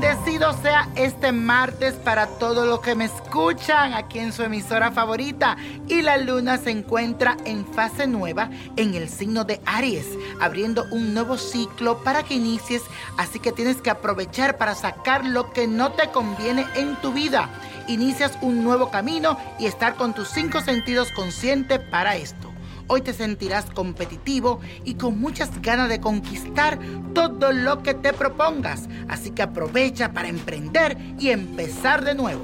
día este martes para todos los que me escuchan aquí en su emisora favorita. Y la luna se encuentra en fase nueva en el signo de Aries, abriendo un nuevo ciclo para que inicies. Así que tienes que aprovechar para sacar lo que no te conviene en tu vida. Inicias un nuevo camino y estar con tus cinco sentidos conscientes para esto. Hoy te sentirás competitivo y con muchas ganas de conquistar todo lo que te propongas. Así que aprovecha para emprender y empezar de nuevo.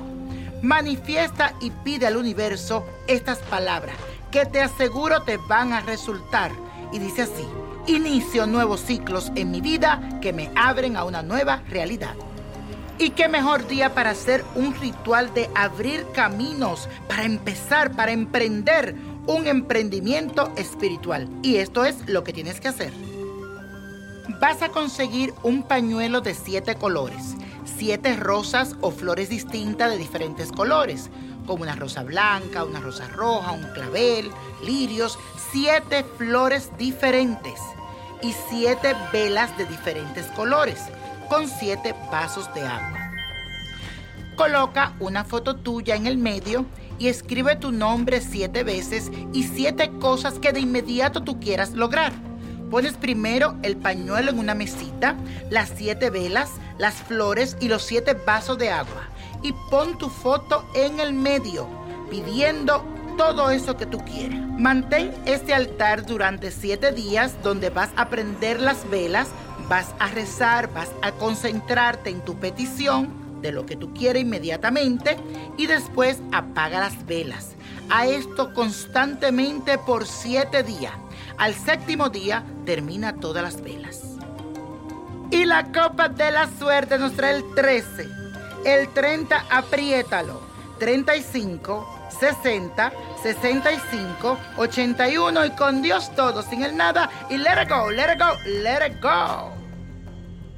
Manifiesta y pide al universo estas palabras que te aseguro te van a resultar. Y dice así, inicio nuevos ciclos en mi vida que me abren a una nueva realidad. Y qué mejor día para hacer un ritual de abrir caminos, para empezar, para emprender un emprendimiento espiritual. Y esto es lo que tienes que hacer. Vas a conseguir un pañuelo de siete colores, siete rosas o flores distintas de diferentes colores, como una rosa blanca, una rosa roja, un clavel, lirios, siete flores diferentes y siete velas de diferentes colores, con siete vasos de agua. Coloca una foto tuya en el medio y escribe tu nombre siete veces y siete cosas que de inmediato tú quieras lograr. Pones primero el pañuelo en una mesita, las siete velas, las flores y los siete vasos de agua. Y pon tu foto en el medio, pidiendo todo eso que tú quieras. Mantén este altar durante siete días donde vas a prender las velas, vas a rezar, vas a concentrarte en tu petición de lo que tú quieres inmediatamente y después apaga las velas. A esto constantemente por siete días. Al séptimo día termina todas las velas. Y la copa de la suerte nos trae el 13. El 30, apriétalo. 35, 60, 65, 81 y con Dios todo, sin el nada. Y let it go, let it go, let it go.